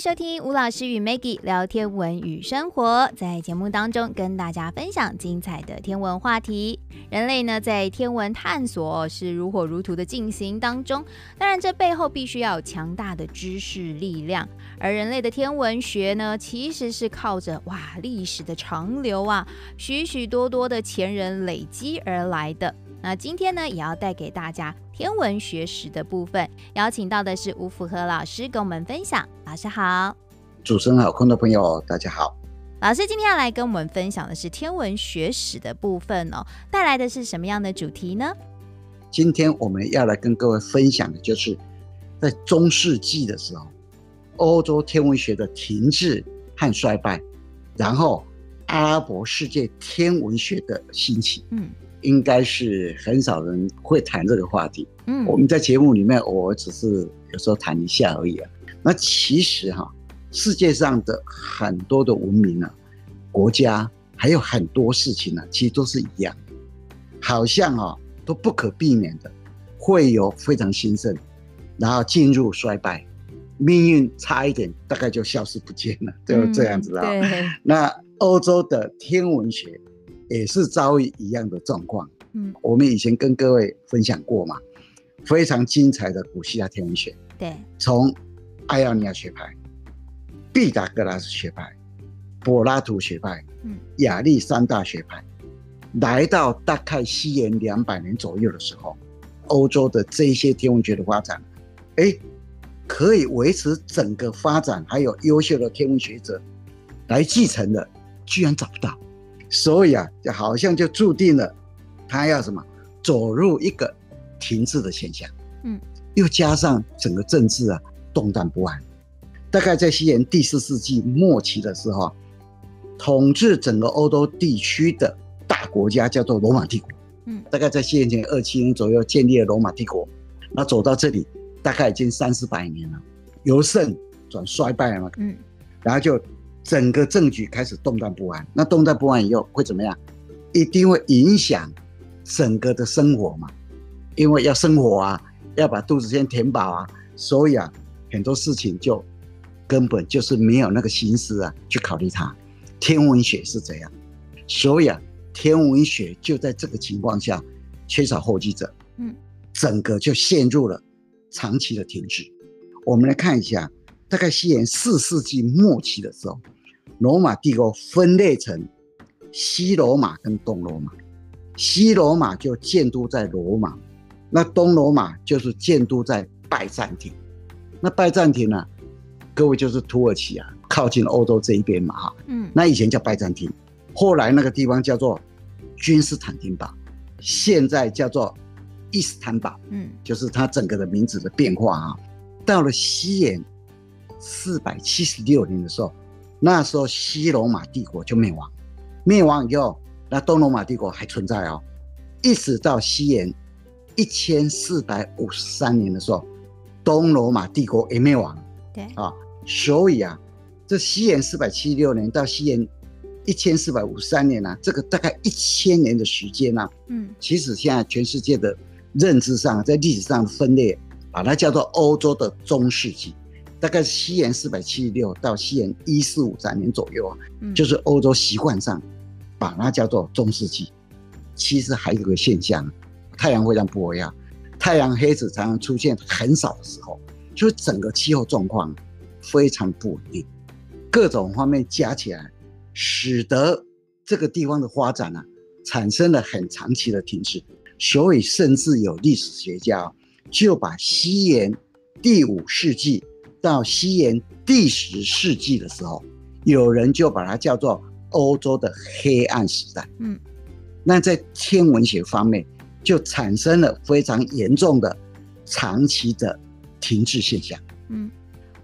收听吴老师与 Maggie 聊天文与生活，在节目当中跟大家分享精彩的天文话题。人类呢，在天文探索是如火如荼的进行当中，当然这背后必须要有强大的知识力量。而人类的天文学呢，其实是靠着哇历史的长流啊，许许多多的前人累积而来的。那今天呢，也要带给大家天文学史的部分，邀请到的是吴福和老师跟我们分享。老师好，主持人好，观众朋友大家好。老师今天要来跟我们分享的是天文学史的部分哦，带来的是什么样的主题呢？今天我们要来跟各位分享的就是在中世纪的时候，欧洲天文学的停滞和衰败，然后阿拉伯世界天文学的兴起。嗯。应该是很少人会谈这个话题。嗯，我们在节目里面，我只是有时候谈一下而已啊。那其实哈，世界上的很多的文明啊，国家还有很多事情呢，其实都是一样，好像啊都不可避免的会有非常兴盛，然后进入衰败，命运差一点大概就消失不见了，就这样子啊。对。那欧洲的天文学。也是遭遇一样的状况。嗯，我们以前跟各位分享过嘛，非常精彩的古希腊天文学。对，从爱奥尼亚学派、毕达哥拉斯学派、柏拉图学派、嗯，亚历山大学派，来到大概西元两百年左右的时候，欧洲的这些天文学的发展，哎，可以维持整个发展，还有优秀的天文学者来继承的，居然找不到。所以啊，就好像就注定了，他要什么走入一个停滞的现象。嗯，又加上整个政治啊动荡不安。大概在西元第四世纪末期的时候，统治整个欧洲地区的大国家叫做罗马帝国。嗯，大概在西元前二七年左右建立了罗马帝国。那走到这里，大概已经三四百年了，由盛转衰败了嘛。嗯，然后就。整个政局开始动荡不安，那动荡不安以后会怎么样？一定会影响整个的生活嘛，因为要生活啊，要把肚子先填饱啊，所以啊，很多事情就根本就是没有那个心思啊去考虑它。天文学是这样，所以啊，天文学就在这个情况下缺少后继者，嗯，整个就陷入了长期的停滞。我们来看一下，大概西元四世纪末期的时候。罗马帝国分裂成西罗马跟东罗马，西罗马就建都在罗马，那东罗马就是建都在拜占庭。那拜占庭呢，各位就是土耳其啊，靠近欧洲这一边嘛哈。嗯。那以前叫拜占庭，后来那个地方叫做君士坦丁堡，现在叫做伊斯坦堡。嗯，就是它整个的名字的变化啊。到了西元四百七十六年的时候。那时候西罗马帝国就灭亡，灭亡以后，那东罗马帝国还存在哦，一直到西元一千四百五十三年的时候，东罗马帝国也灭亡。对啊，所以啊，这西元四百七十六年到西元一千四百五十三年呢、啊，这个大概一千年的时间呢、啊，嗯，其实现在全世界的认知上，在历史上分裂，把它叫做欧洲的中世纪。大概是西元四百七十六到西元一四五三年左右啊，嗯、就是欧洲习惯上把它叫做中世纪。其实还有个现象，太阳非常不一样，太阳黑子常常出现很少的时候，就是整个气候状况非常不稳定，各种方面加起来，使得这个地方的发展呢、啊、产生了很长期的停滞。所以甚至有历史学家就把西元第五世纪。到西元第十世纪的时候，有人就把它叫做欧洲的黑暗时代。嗯，那在天文学方面就产生了非常严重的长期的停滞现象。嗯，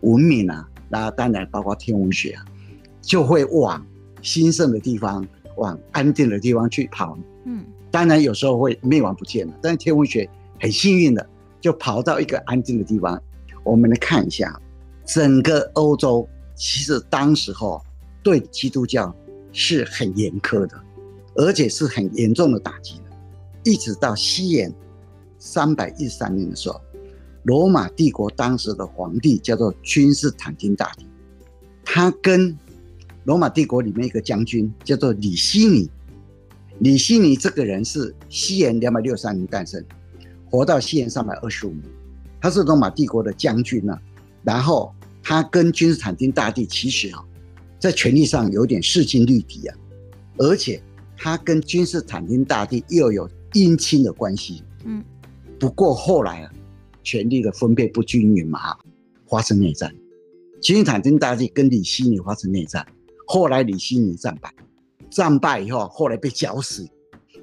文明啊，那当然包括天文学啊，就会往兴盛的地方、往安定的地方去跑。嗯，当然有时候会灭亡不见了，但是天文学很幸运的就跑到一个安定的地方。我们来看一下。整个欧洲其实当时候对基督教是很严苛的，而且是很严重的打击的。一直到西元三百一十三年的时候，罗马帝国当时的皇帝叫做君士坦丁大帝，他跟罗马帝国里面一个将军叫做李希尼。李希尼这个人是西元两百六十三年诞生，活到西元三百二十五年。他是罗马帝国的将军呢，然后他跟君士坦丁大帝其实啊，在权力上有点势均力敌啊，而且他跟君士坦丁大帝又有姻亲的关系。嗯，不过后来啊，权力的分配不均匀嘛，发生内战。君士坦丁大帝跟李希尼发生内战，后来李希尼战败，战败以后后来被绞死。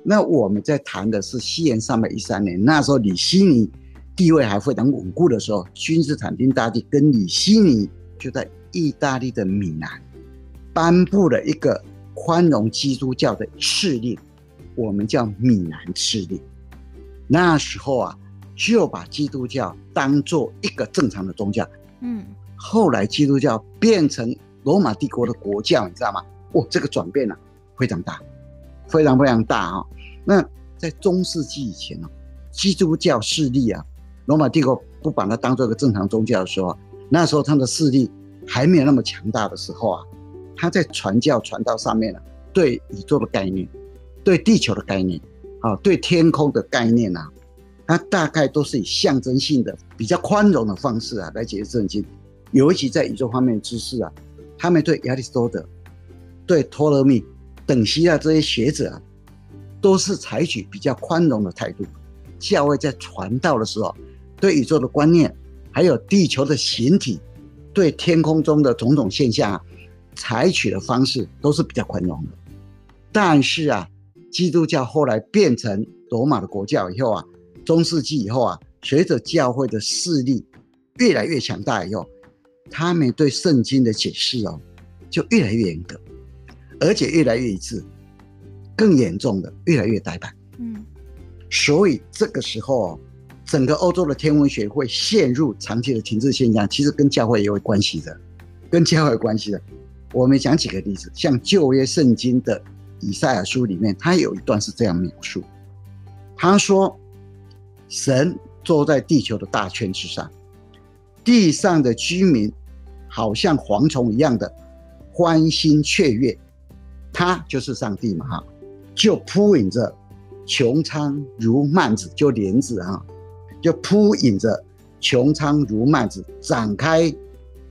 那我们在谈的是西元三百一三年，那时候李希尼地位还非常稳固的时候，君士坦丁大帝跟李希尼就在意大利的米兰颁布了一个宽容基督教的敕令，我们叫米兰敕令。那时候啊，就把基督教当做一个正常的宗教。嗯，后来基督教变成罗马帝国的国教，你知道吗？哦，这个转变啊，非常大，非常非常大啊。那在中世纪以前呢，基督教势力啊，罗马帝国不把它当做一个正常宗教的时候，那时候他的势力还没有那么强大的时候啊，他在传教传道上面呢，对宇宙的概念，对地球的概念。啊，对天空的概念啊，他大概都是以象征性的、比较宽容的方式啊来解释圣经。尤其在宇宙方面的知识啊，他们对亚里士多德、对托勒密等希腊这些学者啊，都是采取比较宽容的态度。教会在传道的时候，对宇宙的观念，还有地球的形体，对天空中的种种现象啊，采取的方式都是比较宽容的。但是啊。基督教后来变成罗马的国教以后啊，中世纪以后啊，随着教会的势力越来越强大以后，他们对圣经的解释哦，就越来越严格，而且越来越一致，更严重的越来越呆板。嗯，所以这个时候，整个欧洲的天文学会陷入长期的停滞现象，其实跟教会也有关系的，跟教会有关系的。我们讲几个例子，像旧约圣经的。以赛亚书里面，他有一段是这样描述：他说，神坐在地球的大圈之上，地上的居民好像蝗虫一样的欢欣雀跃，他就是上帝嘛哈，就铺引着穹苍如幔子，就帘子啊，就铺引着穹苍如幔子，展开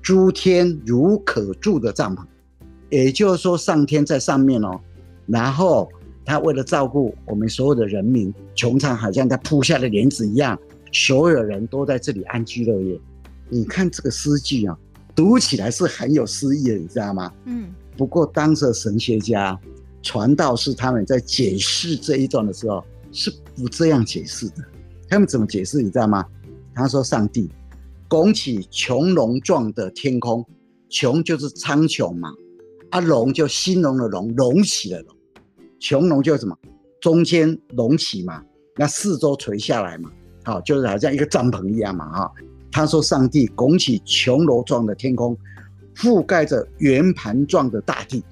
诸天如可住的帐篷，也就是说，上天在上面哦。然后他为了照顾我们所有的人民，穹苍好像他铺下的帘子一样，所有人都在这里安居乐业。你看这个诗句啊，读起来是很有诗意的，你知道吗？嗯。不过当时的神学家、传道士他们在解释这一段的时候是不这样解释的。他们怎么解释？你知道吗？他说：“上帝拱起穹隆状的天空，穹就是苍穹嘛，啊隆就兴隆的隆，隆起了隆。”穹隆就是什么？中间隆起嘛，那四周垂下来嘛，好，就是好像一个帐篷一样嘛，哈。他说：“上帝拱起穹隆状的天空，覆盖着圆盘状的大地，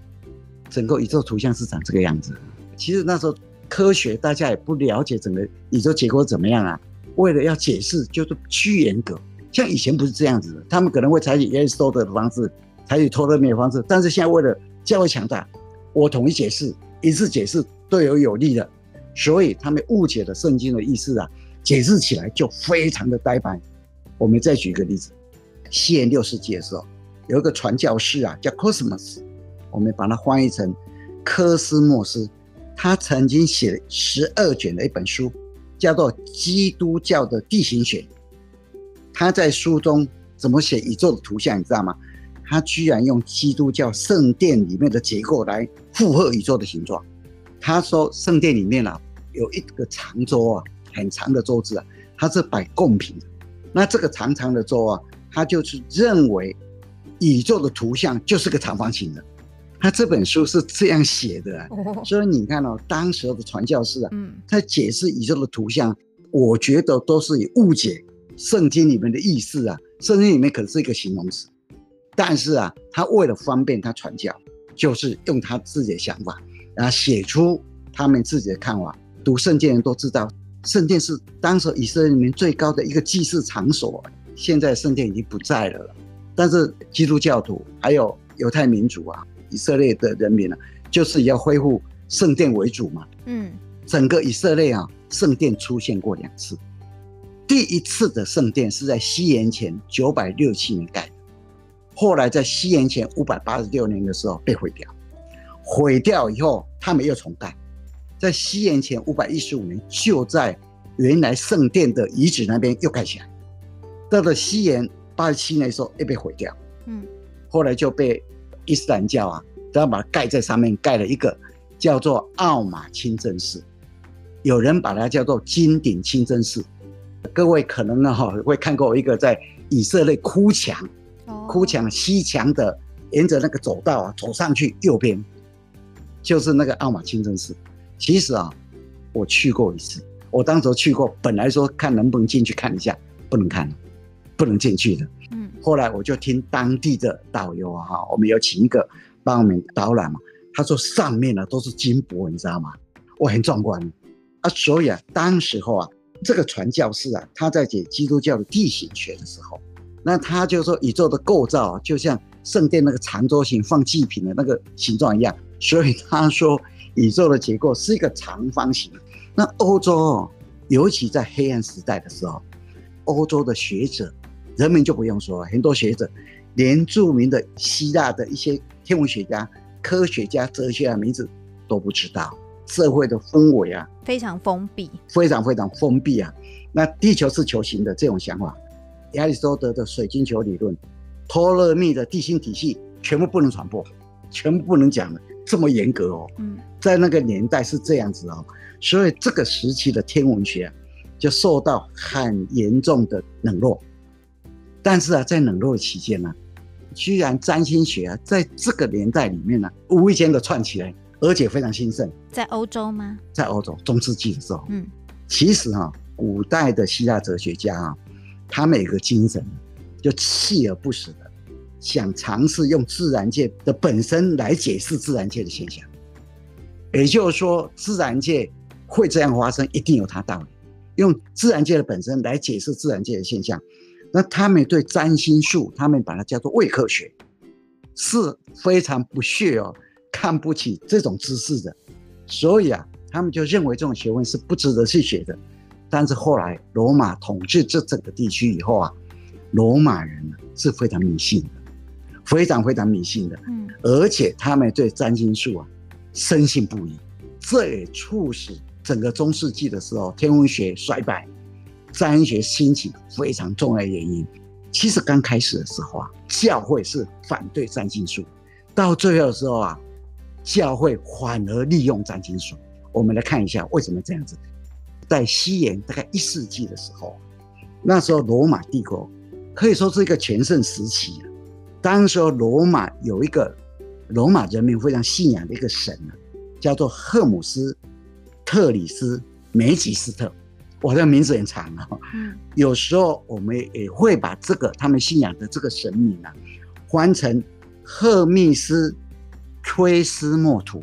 整个宇宙图像是长这个样子。”其实那时候科学大家也不了解整个宇宙结构怎么样啊，为了要解释就是趋严格，像以前不是这样子的，他们可能会采取亚里士多的方式，采取托勒密的方式，但是现在为了教会强大，我统一解释。一次解释对我有利的，所以他们误解了圣经的意思啊，解释起来就非常的呆板。我们再举一个例子，西元六世纪的时候，有一个传教士啊，叫 Cosmas，我们把它翻译成科斯莫斯。他曾经写了十二卷的一本书，叫做《基督教的地形学》。他在书中怎么写宇宙的图像，你知道吗？他居然用基督教圣殿里面的结构来附和宇宙的形状。他说，圣殿里面啊有一个长桌啊，很长的桌子啊，它是摆贡品的。那这个长长的桌啊，他就是认为宇宙的图像就是个长方形的。他这本书是这样写的啊。所以你看哦，当时的传教士啊，他解释宇宙的图像，我觉得都是以误解圣经里面的意思啊。圣经里面可能是一个形容词。但是啊，他为了方便他传教，就是用他自己的想法，然后写出他们自己的看法。读圣经人都知道，圣殿是当时以色列里面最高的一个祭祀场所。现在圣殿已经不在了，但是基督教徒还有犹太民族啊，以色列的人民啊，就是要恢复圣殿为主嘛。嗯，整个以色列啊，圣殿出现过两次。第一次的圣殿是在西元前九百六七年盖的，后来在西元前五百八十六年的时候被毁掉。毁掉以后，他们又重盖，在西元前五百一十五年，就在原来圣殿的遗址那边又盖起来。到了西元八十七年的时候又被毁掉。嗯，后来就被伊斯兰教啊，都要把它盖在上面，盖了一个叫做奥马清真寺，有人把它叫做金顶清真寺。各位可能呢哈会看过一个在以色列哭墙，哭墙西墙的沿着那个走道啊走上去右边，就是那个奥马清真寺。其实啊，我去过一次，我当时去过，本来说看能不能进去看一下，不能看，不能进去的。后来我就听当地的导游啊，我们有请一个帮我们导览嘛，他说上面呢都是金箔，你知道吗？我很壮观啊，所以啊，当时候啊。这个传教士啊，他在解基督教的地形学的时候，那他就说宇宙的构造啊，就像圣殿那个长桌形放祭品的那个形状一样，所以他说宇宙的结构是一个长方形。那欧洲，尤其在黑暗时代的时候，欧洲的学者，人民就不用说了，很多学者，连著名的希腊的一些天文学家、科学家、哲学家名字都不知道。社会的氛围啊，非常封闭，非常非常封闭啊。那地球是球形的这种想法，亚里士多德的水晶球理论，托勒密的地心体系，全部不能传播，全部不能讲的，这么严格哦。嗯，在那个年代是这样子哦，所以这个时期的天文学啊，就受到很严重的冷落。但是啊，在冷落的期间呢，居然占星学啊，在这个年代里面呢，无意间的串起来。而且非常兴盛，在欧洲吗？在欧洲，中世纪的时候，嗯，其实哈、啊，古代的希腊哲学家啊，他们有一个精神，就锲而不舍的想尝试用自然界的本身来解释自然界的现象，也就是说，自然界会这样发生，一定有它道理。用自然界的本身来解释自然界的现象，那他们对占星术，他们把它叫做伪科学，是非常不屑哦。看不起这种知识的，所以啊，他们就认为这种学问是不值得去学的。但是后来罗马统治这整个地区以后啊，罗马人是非常迷信的，非常非常迷信的。嗯，而且他们对占星术啊深信不疑，这也促使整个中世纪的时候天文学衰败，占星学兴起非常重要的原因。其实刚开始的时候啊，教会是反对占星术，到最后的时候啊。教会反而利用占星术，我们来看一下为什么这样子。在西元大概一世纪的时候，那时候罗马帝国可以说是一个全盛时期。当时罗马有一个罗马人民非常信仰的一个神啊，叫做赫姆斯特里斯梅吉斯特。我这个名字很长啊。嗯。有时候我们也会把这个他们信仰的这个神明啊，翻成赫密斯。崔斯莫图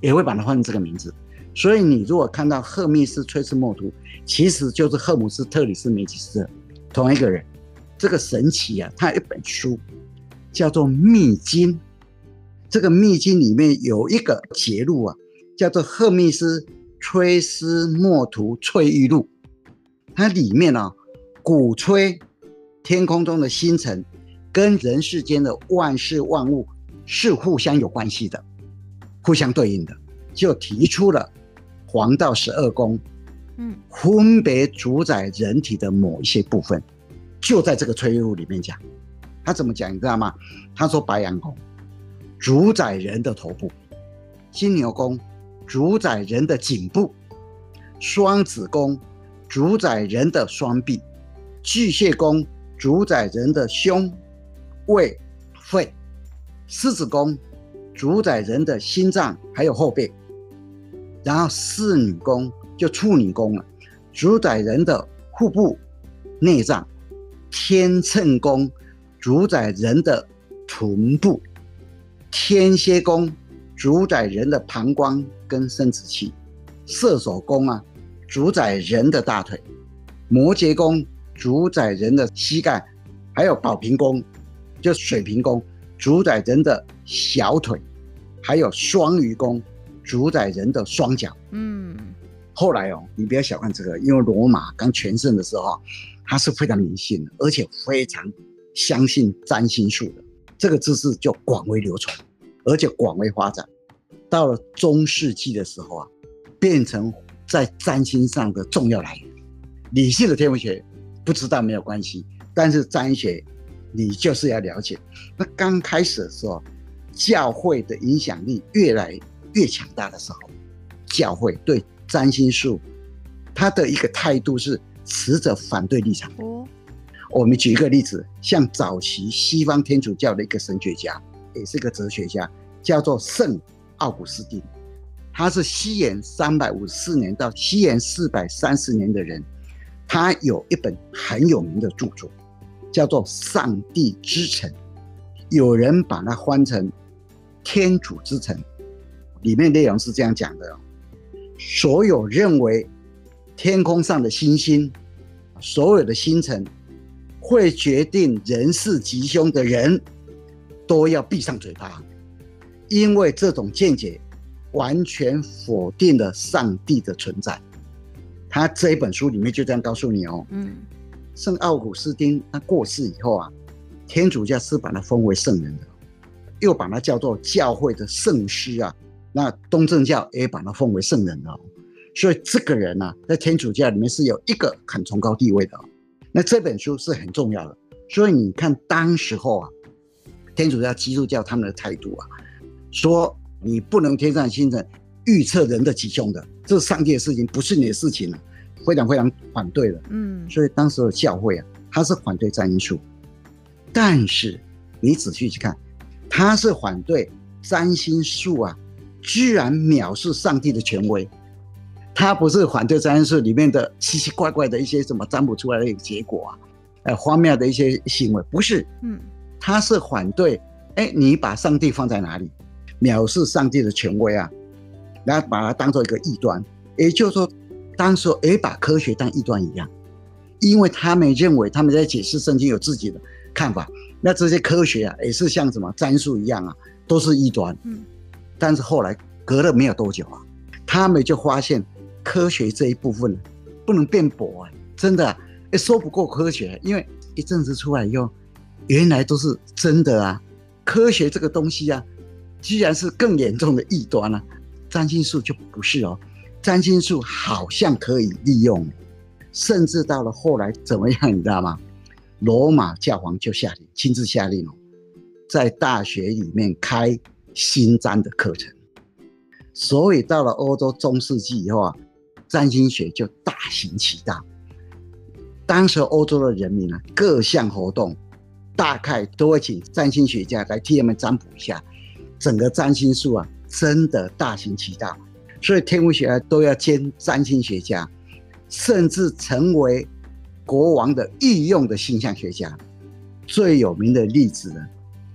也会把它换成这个名字，所以你如果看到赫密斯崔斯莫图，其实就是赫姆斯特里斯梅吉斯特同一个人。这个神奇啊，他有一本书叫做《秘经》，这个《秘经》里面有一个节录啊，叫做《赫密斯崔斯墨图翠玉录》，它里面啊鼓吹天空中的星辰跟人世间的万事万物。是互相有关系的，互相对应的，就提出了黄道十二宫，嗯，分别主宰人体的某一些部分，就在这个翠玉录里面讲。他怎么讲，你知道吗？他说白羊宫主宰人的头部，金牛宫主宰人的颈部，双子宫主宰人的双臂，巨蟹宫主宰人的胸、胃、肺。狮子宫主宰人的心脏还有后背，然后侍女宫就处女宫了，主宰人的腹部、内脏。天秤宫主宰人的臀部，天蝎宫主宰人的膀胱跟生殖器，射手宫啊主宰人的大腿，摩羯宫主宰人的膝盖，还有宝瓶宫就水瓶宫。主宰人的小腿，还有双鱼宫主宰人的双脚。嗯，后来哦，你不要小看这个，因为罗马刚全盛的时候，他是非常迷信的，而且非常相信占星术的。这个知识就广为流传，而且广为发展。到了中世纪的时候啊，变成在占星上的重要来源。理性的天文学不知道没有关系，但是占星学你就是要了解。那刚开始的时候，教会的影响力越来越强大的时候，教会对占星术他的一个态度是持着反对立场。哦，我们举一个例子，像早期西方天主教的一个神学家，也是个哲学家，叫做圣。奥古斯丁，他是西元三百五十四年到西元四百三十年的人，他有一本很有名的著作，叫做《上帝之城》，有人把它翻成《天主之城》，里面内容是这样讲的：所有认为天空上的星星，所有的星辰会决定人事吉凶的人，都要闭上嘴巴。因为这种见解完全否定了上帝的存在，他这一本书里面就这样告诉你哦。嗯，圣奥古斯丁他过世以后啊，天主教是把他封为圣人的，又把他叫做教会的圣师啊。那东正教也把他封为圣人的，所以这个人呢、啊，在天主教里面是有一个很崇高地位的。那这本书是很重要的，所以你看当时候啊，天主教、基督教他们的态度啊。说你不能天上星辰预测人的吉凶的，这是上帝的事情，不是你的事情了，非常非常反对的。嗯，所以当时的教会啊，他是反对占星术，但是你仔细去看，他是反对占星术啊，居然藐视上帝的权威。他不是反对占星术里面的奇奇怪怪的一些什么占卜出来的一个结果啊，呃，荒谬的一些行为，不是。嗯，他是反对，哎，你把上帝放在哪里？藐视上帝的权威啊，然后把它当做一个异端，也就是说，当时也把科学当异端一样，因为他们认为他们在解释圣经有自己的看法，那这些科学啊也是像什么占术一样啊，都是异端。嗯，但是后来隔了没有多久啊，他们就发现科学这一部分不能辩驳啊，真的也说不过科学，因为一阵子出来以后，原来都是真的啊，科学这个东西啊。居然是更严重的异端了，啊，占星术就不是哦，占星术好像可以利用，甚至到了后来怎么样，你知道吗？罗马教皇就下令，亲自下令哦，在大学里面开新占的课程，所以到了欧洲中世纪以后啊，占星学就大行其道。当时欧洲的人民啊，各项活动大概都会请占星学家来替他们占卜一下。整个占星术啊，真的大行其道，所以天文学家都要兼占星学家，甚至成为国王的御用的星象学家。最有名的例子呢，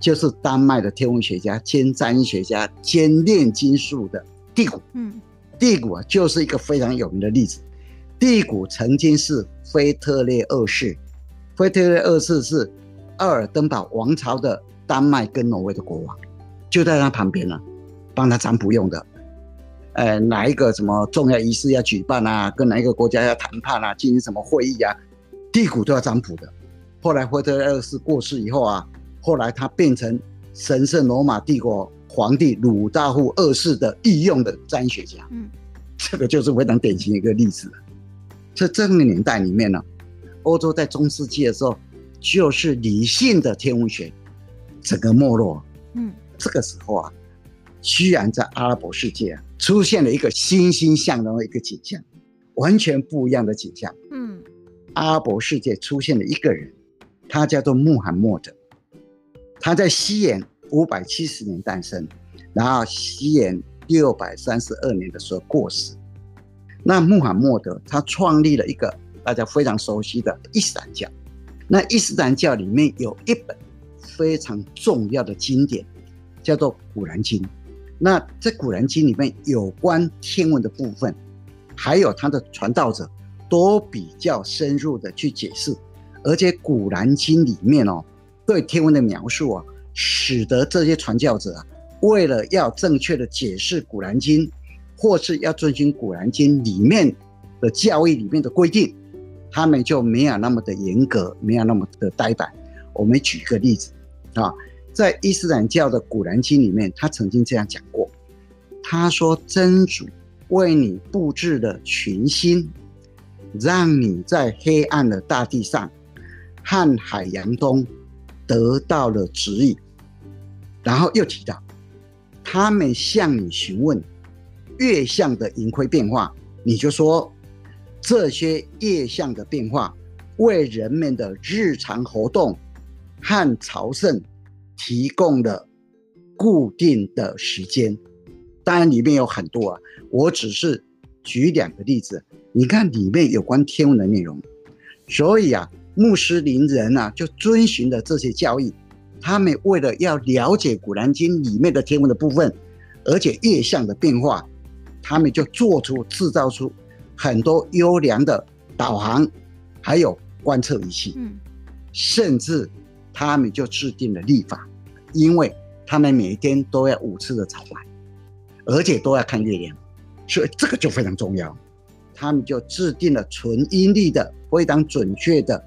就是丹麦的天文学家兼占星学家兼炼金术的第谷。嗯，第谷啊，就是一个非常有名的例子。第谷曾经是腓特烈二世，腓特烈二世是奥尔登堡王朝的丹麦跟挪威的国王。就在他旁边了，帮他占卜用的。呃，哪一个什么重要仪式要举办啊？跟哪一个国家要谈判啊？进行什么会议啊？地谷都要占卜的。后来惠特烈二世过世以后啊，后来他变成神圣罗马帝国皇帝鲁道夫二世的御用的占学家。嗯，这个就是非常典型的一个例子。在这个年代里面呢，欧洲在中世纪的时候，就是理性的天文学整个没落。嗯。这个时候啊，居然在阿拉伯世界啊，出现了一个欣欣向荣的一个景象，完全不一样的景象。嗯，阿拉伯世界出现了一个人，他叫做穆罕默德，他在西元五百七十年诞生，然后西元六百三十二年的时候过世。那穆罕默德他创立了一个大家非常熟悉的伊斯兰教，那伊斯兰教里面有一本非常重要的经典。叫做《古兰经》，那在《古兰经》里面有关天文的部分，还有它的传道者都比较深入的去解释，而且《古兰经》里面哦，对天文的描述啊，使得这些传教者啊，为了要正确的解释《古兰经》，或是要遵循《古兰经》里面的教义里面的规定，他们就没有那么的严格，没有那么的呆板。我们举一个例子啊，在伊斯兰教的《古兰经》里面，他曾经这样讲过，他说：“真主为你布置了群星，让你在黑暗的大地上和海洋中得到了指引。”然后又提到，他们向你询问月相的盈亏变化，你就说这些业相的变化为人们的日常活动。和朝圣提供了固定的时间，当然里面有很多啊，我只是举两个例子。你看里面有关天文的内容，所以啊，穆斯林人啊就遵循了这些教义。他们为了要了解《古兰经》里面的天文的部分，而且月相的变化，他们就做出制造出很多优良的导航，还有观测仪器，嗯，甚至。他们就制定了立法，因为他们每一天都要五次的朝拜，而且都要看月亮，所以这个就非常重要。他们就制定了纯阴历的、非常准确的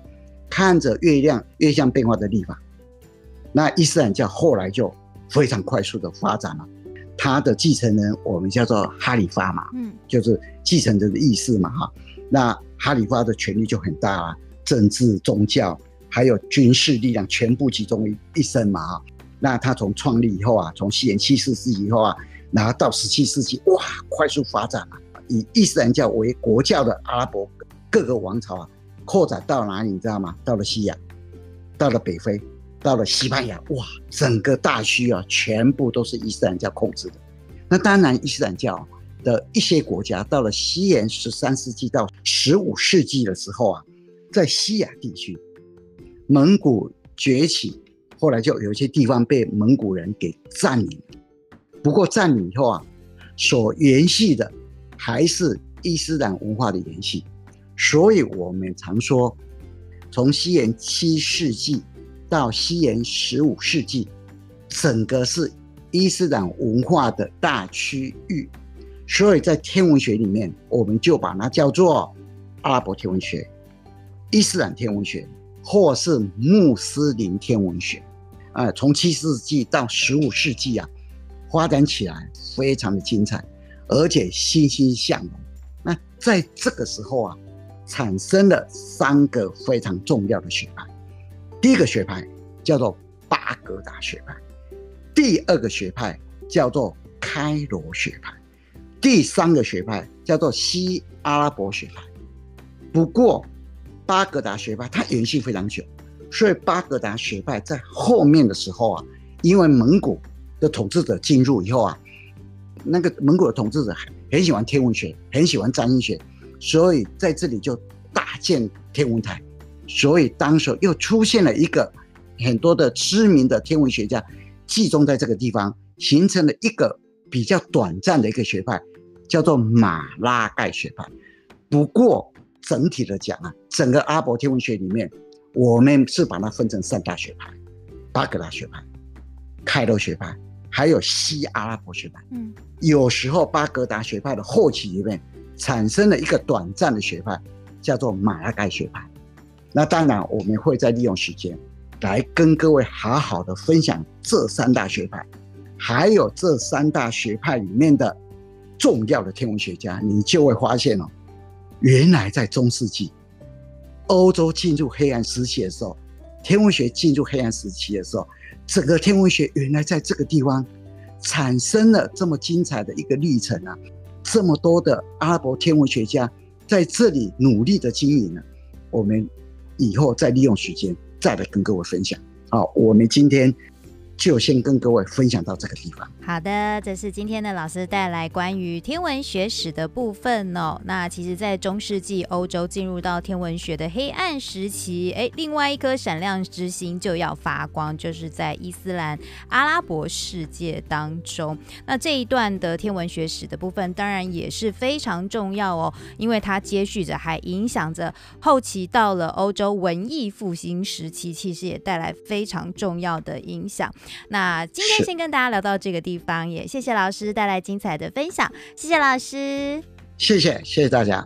看着月亮月相变化的历法。那伊斯兰教后来就非常快速的发展了，他的继承人我们叫做哈里发嘛，嗯，就是继承人的意思嘛，哈。那哈里发的权力就很大啊，政治、宗教。还有军事力量全部集中于一身嘛哈，那他从创立以后啊，从西元七世纪以后啊，然后到十七世纪，哇，快速发展了。以伊斯兰教为国教的阿拉伯各个王朝啊，扩展到哪里你知道吗？到了西亚，到了北非，到了西班牙，哇，整个大区啊，全部都是伊斯兰教控制的。那当然，伊斯兰教的一些国家到了西元十三世纪到十五世纪的时候啊，在西亚地区。蒙古崛起，后来就有些地方被蒙古人给占领。不过占领以后啊，所延续的还是伊斯兰文化的延续。所以我们常说，从西元七世纪到西元十五世纪，整个是伊斯兰文化的大区域。所以在天文学里面，我们就把它叫做阿拉伯天文学、伊斯兰天文学。或是穆斯林天文学，啊，从七世纪到十五世纪啊，发展起来非常的精彩，而且欣欣向荣。那在这个时候啊，产生了三个非常重要的学派。第一个学派叫做巴格达学派，第二个学派叫做开罗学派，第三个学派叫做西阿拉伯学派。不过，巴格达学派它延续非常久，所以巴格达学派在后面的时候啊，因为蒙古的统治者进入以后啊，那个蒙古的统治者很喜欢天文学，很喜欢占星学，所以在这里就大建天文台，所以当时又出现了一个很多的知名的天文学家集中在这个地方，形成了一个比较短暂的一个学派，叫做马拉盖学派。不过，整体的讲啊，整个阿拉伯天文学里面，我们是把它分成三大学派：巴格达学派、开罗学派，还有西阿拉伯学派。嗯，有时候巴格达学派的后期里面产生了一个短暂的学派，叫做马拉盖学派。那当然，我们会再利用时间来跟各位好好的分享这三大学派，还有这三大学派里面的重要的天文学家，你就会发现哦。原来在中世纪，欧洲进入黑暗时期的时候，天文学进入黑暗时期的时候，整个天文学原来在这个地方产生了这么精彩的一个历程啊！这么多的阿拉伯天文学家在这里努力的经营呢，我们以后再利用时间再来跟各位分享。好，我们今天。就先跟各位分享到这个地方。好的，这是今天的老师带来关于天文学史的部分哦。那其实，在中世纪欧洲进入到天文学的黑暗时期，哎，另外一颗闪亮之星就要发光，就是在伊斯兰阿拉伯世界当中。那这一段的天文学史的部分，当然也是非常重要哦，因为它接续着还影响着后期到了欧洲文艺复兴时期，其实也带来非常重要的影响。那今天先跟大家聊到这个地方，也谢谢老师带来精彩的分享，谢谢老师，谢谢谢谢大家。